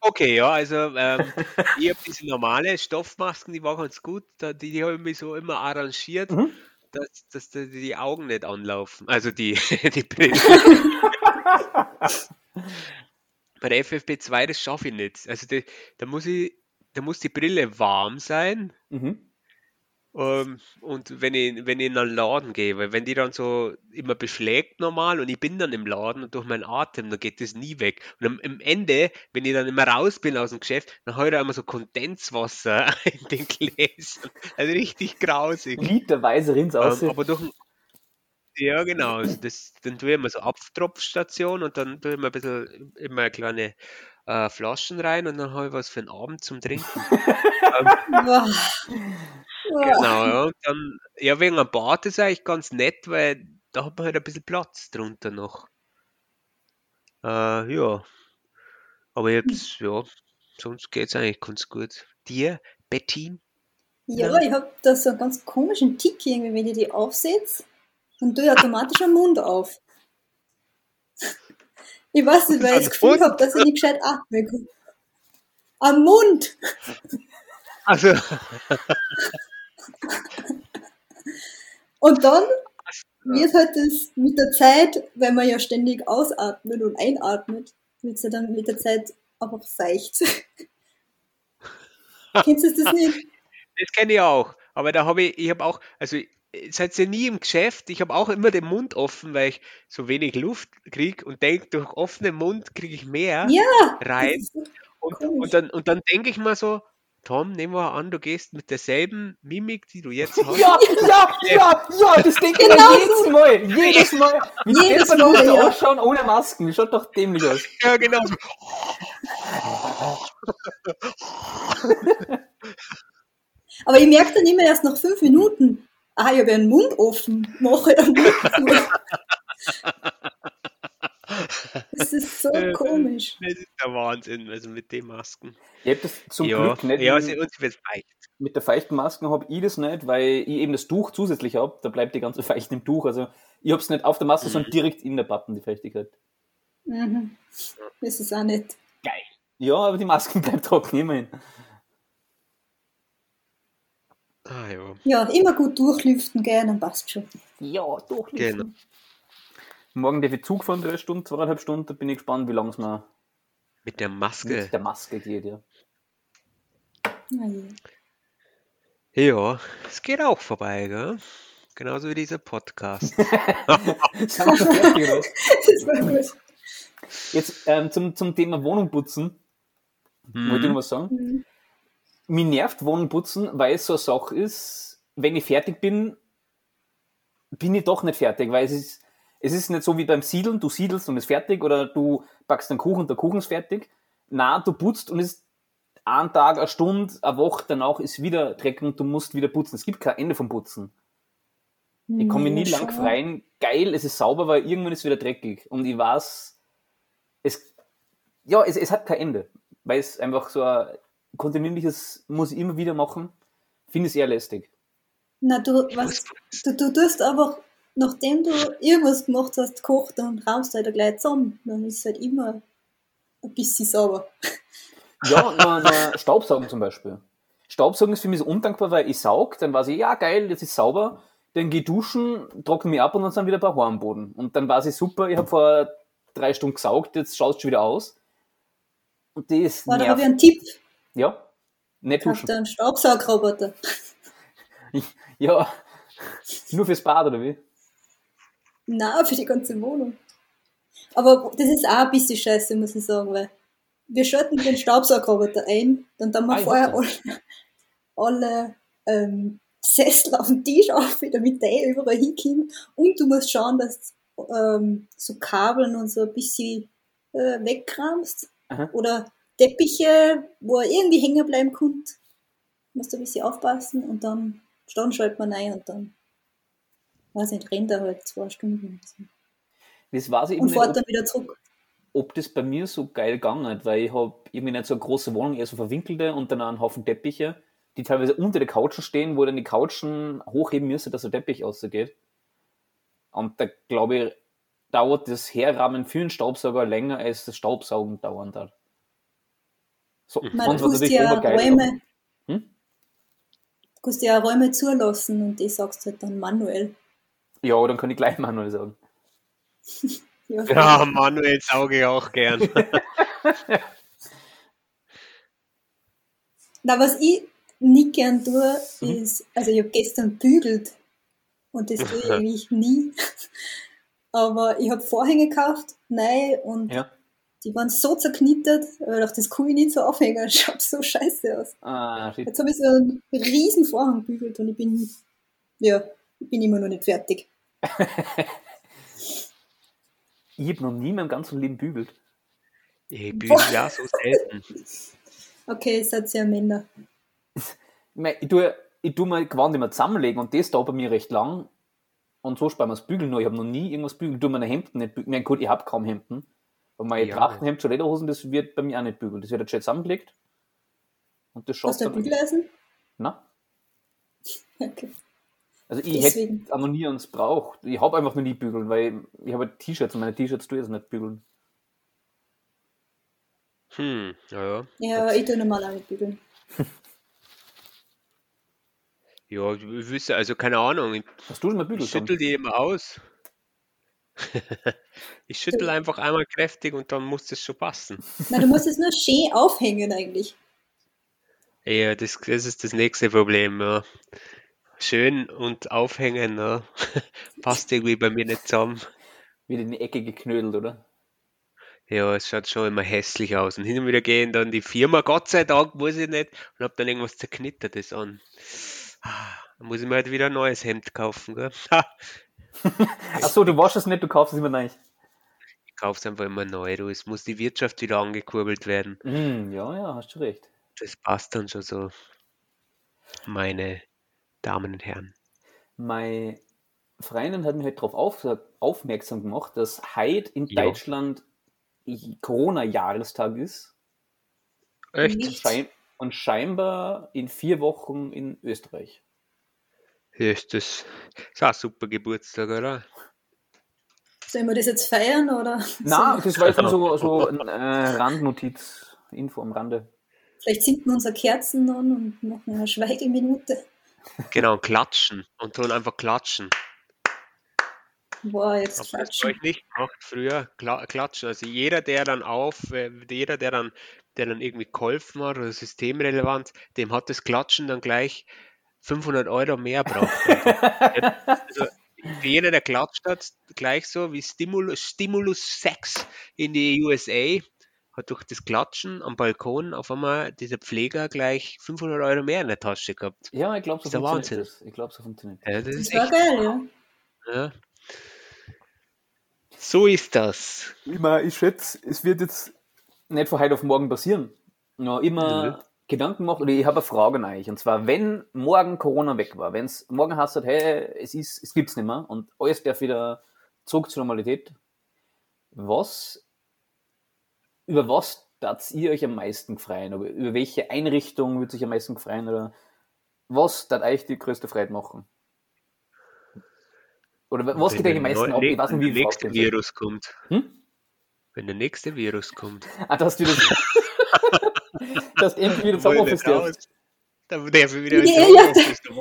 Okay, ja, also ähm, ich habe diese normale Stoffmasken, die war ganz gut. Die die habe ich mir so immer arrangiert, Mhm. dass, dass die, die Augen nicht anlaufen. Also die, die Brille. Bei der FFP2, das schaffe ich nicht. Also die, da muss ich, da muss die Brille warm sein. Mhm. Ähm, und wenn ich, wenn ich in einen Laden gehe, weil wenn die dann so immer beschlägt normal und ich bin dann im Laden und durch meinen Atem, dann geht das nie weg. Und am, am Ende, wenn ich dann immer raus bin aus dem Geschäft, dann habe ich da immer so Kondenswasser in den Gläsern. Also richtig grausig. Literweise rinnt aus. Ähm, aber durch ja, genau. Also das, dann tue ich immer so Abtropfstation und dann tue ich immer ein bisschen immer kleine äh, Flaschen rein und dann habe ich was für den Abend zum Trinken. Boah. Genau, ja. Und dann, ja, wegen einem Bad ist eigentlich ganz nett, weil da hat man halt ein bisschen Platz drunter noch. Äh, ja. Aber jetzt, ja, sonst geht's eigentlich ganz gut. Dir, Bettin? Ja, ich habe da so einen ganz komischen Tick irgendwie, wenn ich die aufsetze, dann tue ich automatisch den Mund auf. Ich weiß nicht, weil ich das Gefühl habe, dass ich nicht gescheit atmen kann. Am Mund! Also, Und dann wird halt das mit der Zeit, wenn man ja ständig ausatmet und einatmet, wird es ja dann mit der Zeit einfach feucht. Kennst du das nicht? das kenne ich auch. Aber da habe ich, ich habe auch, also seid ihr nie im Geschäft, ich habe auch immer den Mund offen, weil ich so wenig Luft kriege und denke, durch offenen Mund kriege ich mehr Ja! rein. Und, und dann, und dann denke ich mal so, Tom, nehmen wir an, du gehst mit derselben Mimik, die du jetzt hast. Ja, ja, ja, ja, das denke ich Genau mir jedes Mal. Jedes Mal. Wie Jedes Mal ja. ausschauen ohne Masken. Schaut doch dämlich aus. Ja, genau. Aber ich merke dann immer erst nach fünf Minuten, ah, ich habe ja einen Mund offen, mache zu. Das ist so Äh, komisch. Das ist der Wahnsinn, also mit den Masken. Ich hab das zum ja, Glück nicht. ja, mit- sie uns wird leicht. mit der feuchten Masken habe ich das nicht, weil ich eben das Tuch zusätzlich habe. Da bleibt die ganze Feucht im Tuch. Also ich habe es nicht auf der Maske, sondern direkt in der Pappen, die Feuchtigkeit. Mhm. Das ist auch nicht. Ja, aber die Masken bleibt trocken, immerhin. Ah ja, Ja, immer gut durchlüften, gell, dann passt schon. Ja, doch. genau. Morgen darf ich Zug fahren, drei Stunden, zweieinhalb Stunden. Da bin ich gespannt, wie lange es mir Mit der Maske. mit der Maske geht, ja. Ja, ja. Es geht auch vorbei, gell? Genauso wie dieser Podcast. Wir schon? Das war gut. Jetzt ähm, zum, zum Thema Wohnung putzen. Wollte ich noch was sagen? Mhm. Mir nervt Wohnung putzen, weil es so eine Sache ist, wenn ich fertig bin, bin ich doch nicht fertig, weil es ist, es ist nicht so wie beim Siedeln, du siedelst und ist fertig oder du backst einen Kuchen und der Kuchen ist fertig. Na, du putzt und es ist ein Tag, eine Stunde, eine Woche danach ist wieder Dreck und du musst wieder putzen. Es gibt kein Ende vom Putzen. Ich komme mir nie lang freien. Geil, es ist sauber, weil irgendwann ist es wieder dreckig. Und ich weiß, es, ja, es, es hat kein Ende. Weil es einfach so ein kontinuierliches, muss ich immer wieder machen. Finde es eher lästig. Na, du, was, du, du tust einfach, nachdem du irgendwas gemacht hast, gekocht, dann raumst du halt gleich zusammen. Dann ist es halt immer ein bisschen sauber. Ja, na, na, Staubsaugen zum Beispiel. Staubsaugen ist für mich so undankbar, weil ich saug, dann weiß ich, ja geil, jetzt ist sauber, dann geh duschen, trockne mich ab und dann sind wieder ein paar Haare am Boden. Und dann weiß ich, super, ich habe vor drei Stunden gesaugt, jetzt schaut schon wieder aus. Und das Aber da habe ich einen Tipp. Ja, nicht duschen. ihr einen Staubsaugerroboter? Ja, nur fürs Bad oder wie? Nein, für die ganze Wohnung. Aber das ist auch ein bisschen scheiße, muss ich sagen, weil wir schalten den Staubsaugerroboter ein, dann tun wir Ah, vorher alle, alle ähm, Sessel auf den Tisch auf, damit der eh überall hinkommt. Und du musst schauen, dass ähm, so Kabeln und so ein bisschen äh, wegkramst. Aha. Oder Teppiche, wo er irgendwie hängen bleiben kommt. Musst du ein bisschen aufpassen und dann, dann schaltet man ein und dann weiß nicht, rennt er halt zwei Stunden. Das weiß ich Und nicht, fährt ob, dann wieder zurück. ob das bei mir so geil gegangen hat, weil ich habe irgendwie nicht so eine große Wohnung, eher so verwinkelte und dann einen Haufen Teppiche, die teilweise unter der Couchen stehen, wo dann die Couchen hochheben müssen, dass der Teppich rausgeht. Und da glaube ich, dauert das Herrahmen für einen Staubsauger länger, als das Staubsaugen dauern darf. So, Man, sonst du musst natürlich ja. Räume, Hm? du kannst ja Räume zulassen und die sagst du halt dann manuell. Ja, dann kann ich gleich manuell sagen. Ja, Ja, Manuel sauge ich auch gern. Na, was ich nicht gern tue, Mhm. ist, also ich habe gestern bügelt und das tue ich eigentlich nie. Aber ich habe Vorhänge gekauft, nein, und Ja. Die waren so zerknittert, ich dachte, das kann ich nicht so aufhängen, schaut so scheiße aus. Ah, shit. Jetzt habe ich so einen riesen Vorhang bügelt und ich bin, ja, ich bin immer noch nicht fertig. Ich habe noch nie in meinem ganzen Leben bügelt. Ich bügel ja so selten. Okay, ihr seid ja Männer. Ich, mein, ich, tue, ich tue mal Gewand immer zusammenlegen und das dauert bei mir recht lang. Und so sparen wir das Bügeln nur. Ich habe noch nie irgendwas bügeln. Ich tue meine Hemden nicht bügeln. Ich mein, gut, ich habe kaum Hemden. Und mein Ja. Trachtenhemd zu Lederhosen, das wird bei mir auch nicht bügelt. Das wird jetzt zusammengelegt. Und das schaut Hast du ein. Bügeleisen? Na? Okay. Also ich Deswegen. hätte auch noch nie eins braucht. Ich habe einfach noch nie bügeln, weil ich habe T-Shirts und meine T-Shirts tue ich jetzt nicht bügeln. Hm, ja, ja. Ja, ich tue normal auch nicht bügeln. Ja, ich wüsste, also keine Ahnung, Hast du schon mal bügeln ich schüttel die immer aus. ich schüttel einfach einmal kräftig und dann muss das schon passen. Na, du musst es nur schön aufhängen eigentlich. Ja, das, das ist das nächste Problem, ja. Schön und aufhängen, ja. Passt irgendwie bei mir nicht zusammen. Wieder in die Ecke geknödelt, oder? Ja, es schaut schon immer hässlich aus. Und hin und wieder gehen dann die Firma, Gott sei Dank, muss ich nicht, und hab dann irgendwas Zerknittertes an. Ah, Dann muss ich mir halt wieder ein neues Hemd kaufen, gell? Achso, du waschst es nicht, du kaufst es immer neu. Ich kauf's einfach immer neu, du. Es muss die Wirtschaft wieder angekurbelt werden. Mm, ja, ja, hast du recht. Das passt dann schon so, meine Damen und Herren. Meine Freundin hat mich halt darauf auf, aufmerksam gemacht, dass heute in Ja. Deutschland Corona-Jahrestag ist Echt? und, schein und scheinbar in vier Wochen in Österreich. Ist das ist auch ein super Geburtstag, oder? Sollen wir das jetzt feiern oder? Na, das war jetzt nur so, so ein äh, Randnotiz, Info am Rande. vielleicht zünden wir unsere Kerzen an und machen eine Schweigeminute. Genau, klatschen. Und dann einfach klatschen. Boah, jetzt Habt ihr das klatschen. euch nicht gemacht früher? Kla klatschen. Also jeder, der dann auf, äh, jeder, der dann, der dann irgendwie geholfen hat oder systemrelevant, dem hat das Klatschen dann gleich 500 Euro mehr braucht. also für jeder, der klatscht hat, gleich so wie Stimulus, Stimulus 6 in die USA, hat durch das Klatschen am Balkon auf einmal dieser Pfleger gleich 500 Euro mehr in der Tasche gehabt. Ja, ich glaube, so funktioniert Wahnsinn. das. Ich glaube, so funktioniert Ja, das Das ist war echt, geil, ja. ja. So ist das. Ich, mein, ich schätze, es wird jetzt nicht von heute auf morgen passieren. Ja, immer Nö. Gedanken gemacht, oder ich habe eine Frage an euch. Und zwar, wenn morgen Corona weg war, wenn es morgen heißt, hey, es, ist, es gibt's nicht mehr und alles darf wieder zurück zur Normalität, was, über was darf ihr euch am meisten freuen? Über, über welche Einrichtung würde sich am meisten freuen? Oder was darf euch die größte Freude machen? Oder was geht euch am meisten ab? Ich weiß nicht, wie. Virus kommt. Hm? Wenn der nächste Virus kommt. Ah, dass du das. dass du endlich wieder Obwohl, Homeoffice darfst. Da darf ich wieder Ja. Homeoffice. Da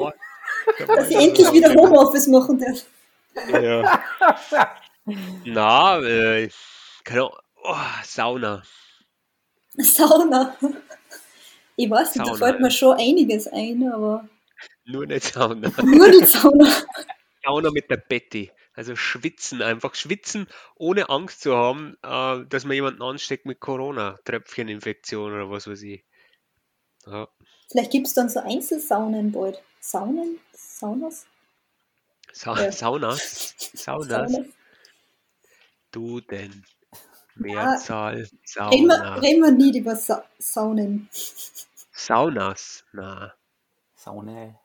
da war Dass ich endlich so- wieder Homeoffice machen darf. Ja. Na, äh, keine Ahnung. Oh, Sauna. Sauna. Ich weiß nicht, da Sauna, fällt mir ja. schon einiges ein, aber Nur nicht Sauna. nur die Sauna. Sauna mit der Betty. Also schwitzen, einfach schwitzen, ohne Angst zu haben, äh, dass man jemanden ansteckt mit Corona, Tröpfcheninfektion oder was weiß ich. Ja. Vielleicht gibt es dann so Einzelsaunen bald. Saunen? Saunas? Sa Ja. Saunas. Saunas. Saunas. Du denn. Mehrzahl. Reden Sauna. wir, reden wir nie über Sa Saunen. Saunas. Na. Saune.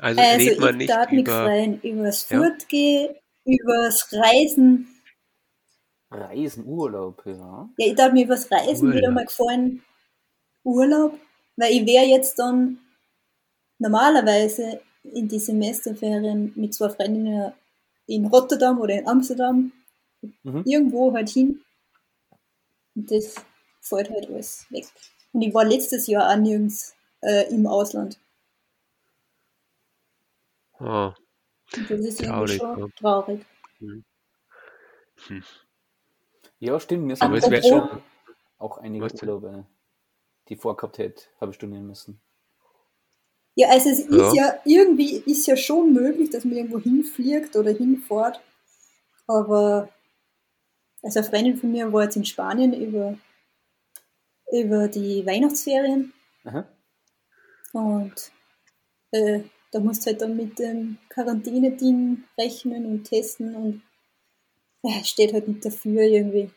Also, Also redet man ich nicht darf mich über. freuen übers Ja. Fortgehen, übers Reisen. Reisen, Urlaub, ja. Ja, ich darf mir übers Reisen wieder Urlaub. mal gefallen. Urlaub. Weil ich wäre jetzt dann normalerweise in die Semesterferien mit zwei Freundinnen in Rotterdam oder in Amsterdam Mhm. irgendwo halt hin. Und das fällt halt alles weg. Und ich war letztes Jahr auch nirgends äh, im Ausland. Oh, das ist Traurig, irgendwie schon ja. traurig. Ja, stimmt, mir Aber es wär schon auch einige? Urlaube, die vorgehabt hätte, habe ich stornieren müssen. Ja, also es Ja. ist ja irgendwie ist ja schon möglich, dass man irgendwo hinfliegt oder hinfährt. Aber also eine Freundin von mir war jetzt in Spanien über, über die Weihnachtsferien Aha. und äh, da musst du halt dann mit dem Quarantäneding rechnen und testen und äh, steht halt nicht dafür, irgendwie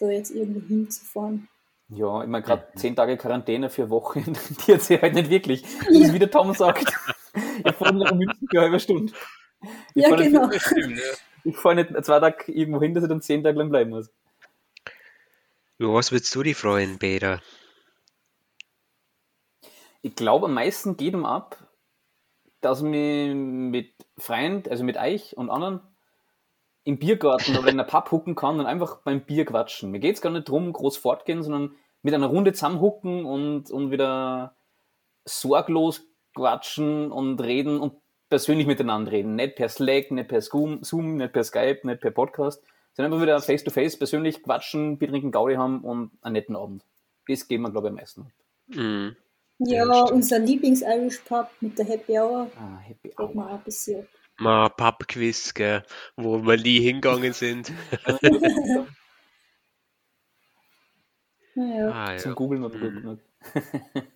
da jetzt irgendwo hinzufahren. Ja, ich meine, gerade zehn Tage Quarantäne für Wochen rentiert sich halt nicht wirklich. Das ist wie der Tom sagt. Ich fahre nach München für eine halbe Stunde. Ich Ja, nicht- genau. ne? Ich fahre nicht zwei Tage irgendwo hin, dass ich dann zehn Tage lang bleiben muss. Über was würdest du dich freuen, Peter? Ich glaube, am meisten geht ihm ab, dass wir mit Freund, also mit euch und anderen, im Biergarten oder in der Pub hucken kann und einfach beim Bier quatschen. Mir geht es gar nicht drum, groß fortgehen, sondern mit einer Runde zusammenhucken und, und wieder sorglos quatschen und reden und persönlich miteinander reden. Nicht per Slack, nicht per Zoom, nicht per Skype, nicht per Podcast, sondern einfach wieder face-to-face persönlich quatschen, Bier trinken, Gaudi haben und einen netten Abend. Das geben wir, glaube ich, am meisten. Mhm. Ja, Ja, unser Lieblings-Irish-Pub mit der Happy Hour Ah, happy hour. auch ein bisschen. Mal Pub-Quiz, gell, wo wir nie hingegangen sind. Naja. Ah, Zum ja. Googeln noch gut Mhm. genug.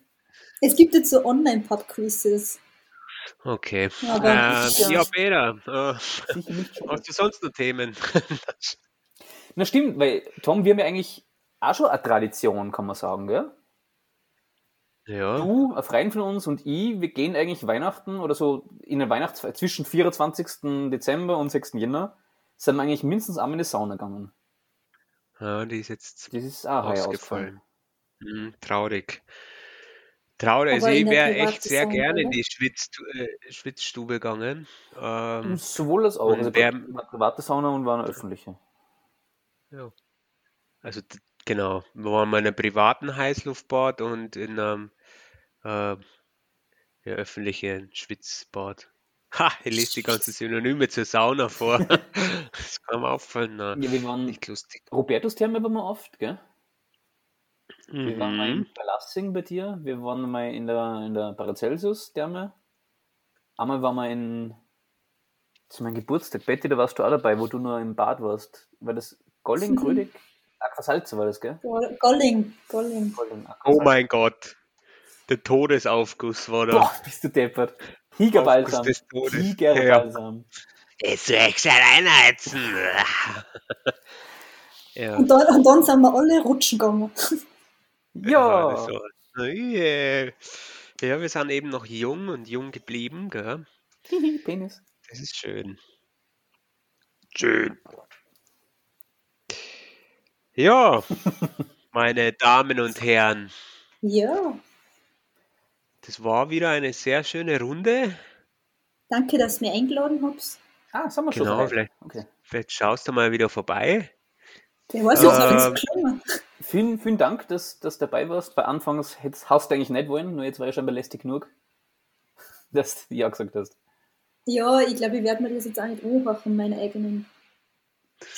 Es gibt jetzt so Online-Pub-Quizzes. Okay. Aber Ähm, ja, Peter, äh, hast du sonst noch Themen? Na stimmt, weil Tom, wir haben ja eigentlich auch schon eine Tradition, kann man sagen, gell? Ja. Du, ein Freund von uns und ich, wir gehen eigentlich Weihnachten oder so in der Weihnachtszeit zwischen 24. Dezember und 6. Jänner, sind wir eigentlich mindestens einmal in die Sauna gegangen. ja, die ist jetzt Das ist auch heuer ausgefallen. ausgefallen. Hm, traurig. Traurig. Also Aber ich wäre echt sehr Sauna, gerne in die Schwitz, äh, Schwitzstube gegangen. Ähm, Sowohl als auch. Also war eine private Sauna und war eine öffentliche. ja. Also genau, wir waren mal in einem privaten Heißluftbad und in einem äh, ja, öffentlichen Schwitzbad. Ha, ich lese die ganzen Synonyme zur Sauna vor. das kann mir auffallen. Na, Ja, wir waren, nicht lustig. Robertus Therme waren wir oft, gell? Wir waren mal in Mhm. Balassing bei dir, wir waren mal in der, in der Paracelsus Therme. Einmal waren wir in, das ist mein Geburtstag, Betty, da warst du auch dabei, wo du nur im Bad warst. War das Golling, Mhm. Grödig? Aquasalze war das, gell? Goll- Golling, Golling. Golling, Oh mein Gott. Der Todesaufguss war da. Boah, bist du deppert. Tigerbalsam. Tigerbalsam. Jetzt will ich schon einheizen. ja. Und dann, und dann sind wir alle rutschen gegangen. Ja. yeah. ja, wir sind eben noch jung und jung geblieben, gell? Penis. Das ist schön. Schön. Ja, meine Damen und Herren, Ja, das war wieder eine sehr schöne Runde. danke, dass du mich eingeladen habt. Ah, sind wir schon Genau, vielleicht, Okay. vielleicht schaust du mal wieder vorbei. Wer weiß, was Ähm. Vielen, vielen Dank, dass dass du dabei warst. Bei Anfangs hast du eigentlich nicht wollen, nur jetzt war ich schon belästigt genug, dass du ja gesagt hast. Ja, ich glaube, ich werde mir das jetzt auch nicht anmachen, meinen eigenen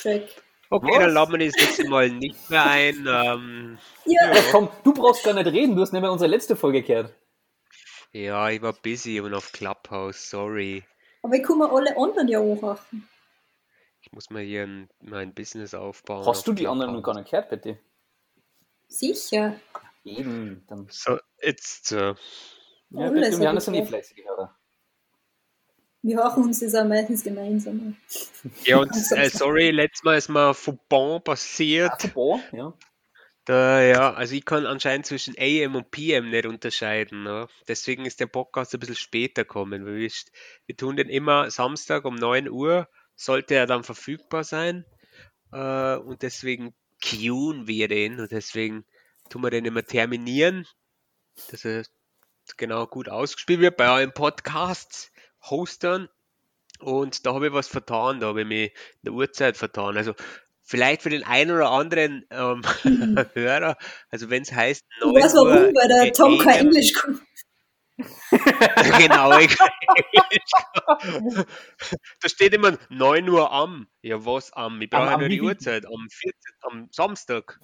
Track. Okay, Was? dann laden wir das nächste Mal nicht mehr ein. Ähm, Ja, Ja, komm, du brauchst gar nicht reden, du hast nicht mehr unsere letzte Folge gehört. Ja, ich war busy und auf Clubhouse, sorry. aber ich kann mir alle anderen ja anmachen. Ich muss mal hier ein, mein Business aufbauen. Hast auf du die anderen noch gar Clubhouse. nicht gehört, bitte? Sicher. Eben, dann. So, jetzt, äh, Ja, Alles bitte, wir haben hab das nicht fleißig Hörer. Wir machen uns das auch meistens gemeinsam. ja, und äh, sorry, letztes Mal ist mir Fauxpas passiert. Ah, boah, ja. Da, ja, also ich kann anscheinend zwischen AM und PM nicht unterscheiden. Ne? Deswegen ist der Podcast ein bisschen später kommen. Wir, wir tun den immer Samstag um 9 Uhr, sollte er dann verfügbar sein. Äh, und deswegen queuen wir den und deswegen tun wir den immer terminieren, dass er genau gut ausgespielt wird bei allen Podcasts, Hostern. Und da habe ich was vertan, da habe ich mich in der Uhrzeit vertan. Also vielleicht für den einen oder anderen ähm, mhm. Hörer, also wenn es heißt 9 Ich weiß warum, Uhr, weil der Tom kein Englisch kann. genau, ich Da steht immer 9 Uhr am. Ja, was am? Ich brauche nur die Uhrzeit, am 14, am Samstag.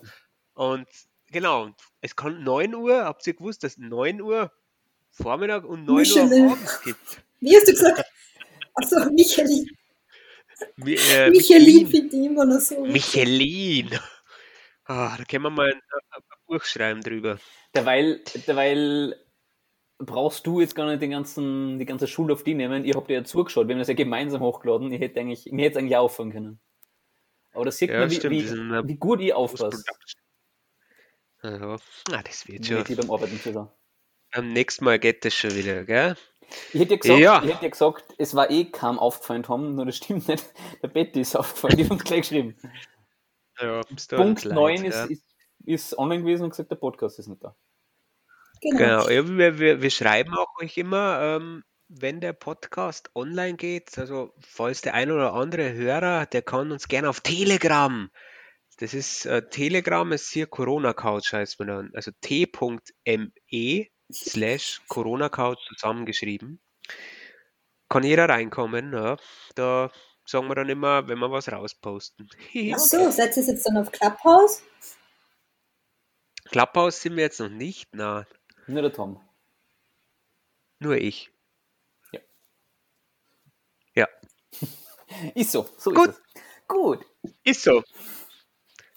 Und genau, es kann 9 Uhr, habt ihr gewusst, dass 9 Uhr Vormittag und 9 Michelin. Uhr abends gibt? Wie hast du gesagt? Achso, Michelin. Äh, Michelin ich immer noch so. Michelin. Oh, da können wir mal ein, ein, Buch schreiben drüber. Derweil, derweil brauchst du jetzt gar nicht den ganzen, die ganze Schule auf die nehmen. Ich habe dir ja zugeschaut, wir haben das ja gemeinsam hochgeladen. Ich hätte eigentlich, mir hätte eigentlich auffangen können. Aber das sieht ja, man, wie, wie, wie, gut ich aufpasse. Ja, ah, das wird schon. beim Arbeiten zusammen. Am nächsten Mal geht das schon wieder, gell? Ich hätte ja gesagt, ja. Ich hätte ja gesagt es war eh kaum aufgefallen, Tom, nur das stimmt nicht. Der Betty ist aufgefallen, die hat uns gleich geschrieben. Ja, Punkt 9 ist, ja. ist, ist online gewesen und gesagt, der Podcast ist nicht da. Genau, genau. Ja, wir, wir, wir, schreiben auch euch immer, ähm, wenn der Podcast online geht, also falls der ein oder andere Hörer, der kann uns gerne auf Telegram. Das ist äh, Telegram ist hier Corona Couch heißt man dann, also t.me slash Corona Couch zusammengeschrieben. Kann jeder reinkommen, ja. Da sagen wir dann immer, wenn wir was rausposten. Ach so, setzt es jetzt dann auf Clubhouse? Clubhouse sind wir jetzt noch nicht, na. Nur der Tom. Nur ich. Ja. Ja. ist so, so Gut. ist es. Gut. Ist so.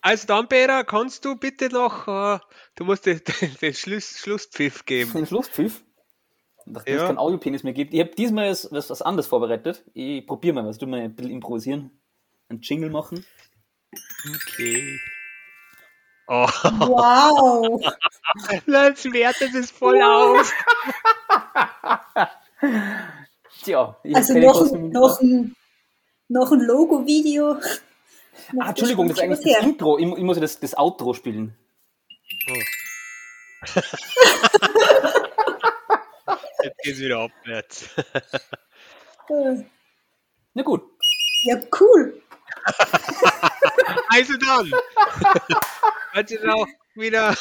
Also dann, Peter, kannst du bitte noch, äh, du musst den, den, den Schluss, Schlusspfiff geben. Den Schlusspfiff? Nachdem ja. es keinen Audiopenis mehr gibt. Ich habe diesmal was, was anderes vorbereitet. Ich probiere mal was. Du mal ein bisschen improvisieren. Ein Jingle machen. Okay. Oh. Wow. Jetzt wertet es voll wow. aus. Tja. Also noch, noch, ein, noch ein Logo-Video. Ah, Entschuldigung, das ist eigentlich das Intro. Ich, ich muss ja das, das Outro spielen. Oh. Jetzt geht es wieder aufwärts. Na gut. Ja, cool. also dann. Heute auch wieder.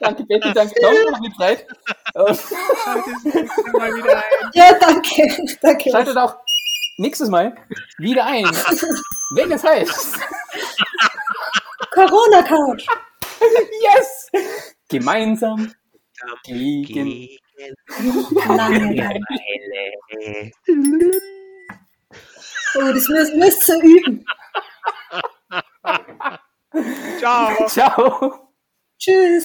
danke, Betty, danke, Tom, die Zeit. Schaltet mal wieder ein. Ja, danke. danke. Schaltet auch nächstes Mal wieder ein, wenn es heißt Corona Couch. Yes! Gemeinsam gegen Langeweile. Oh, das müsst, müsst ihr üben. Ciao. Ciao. Tschüss.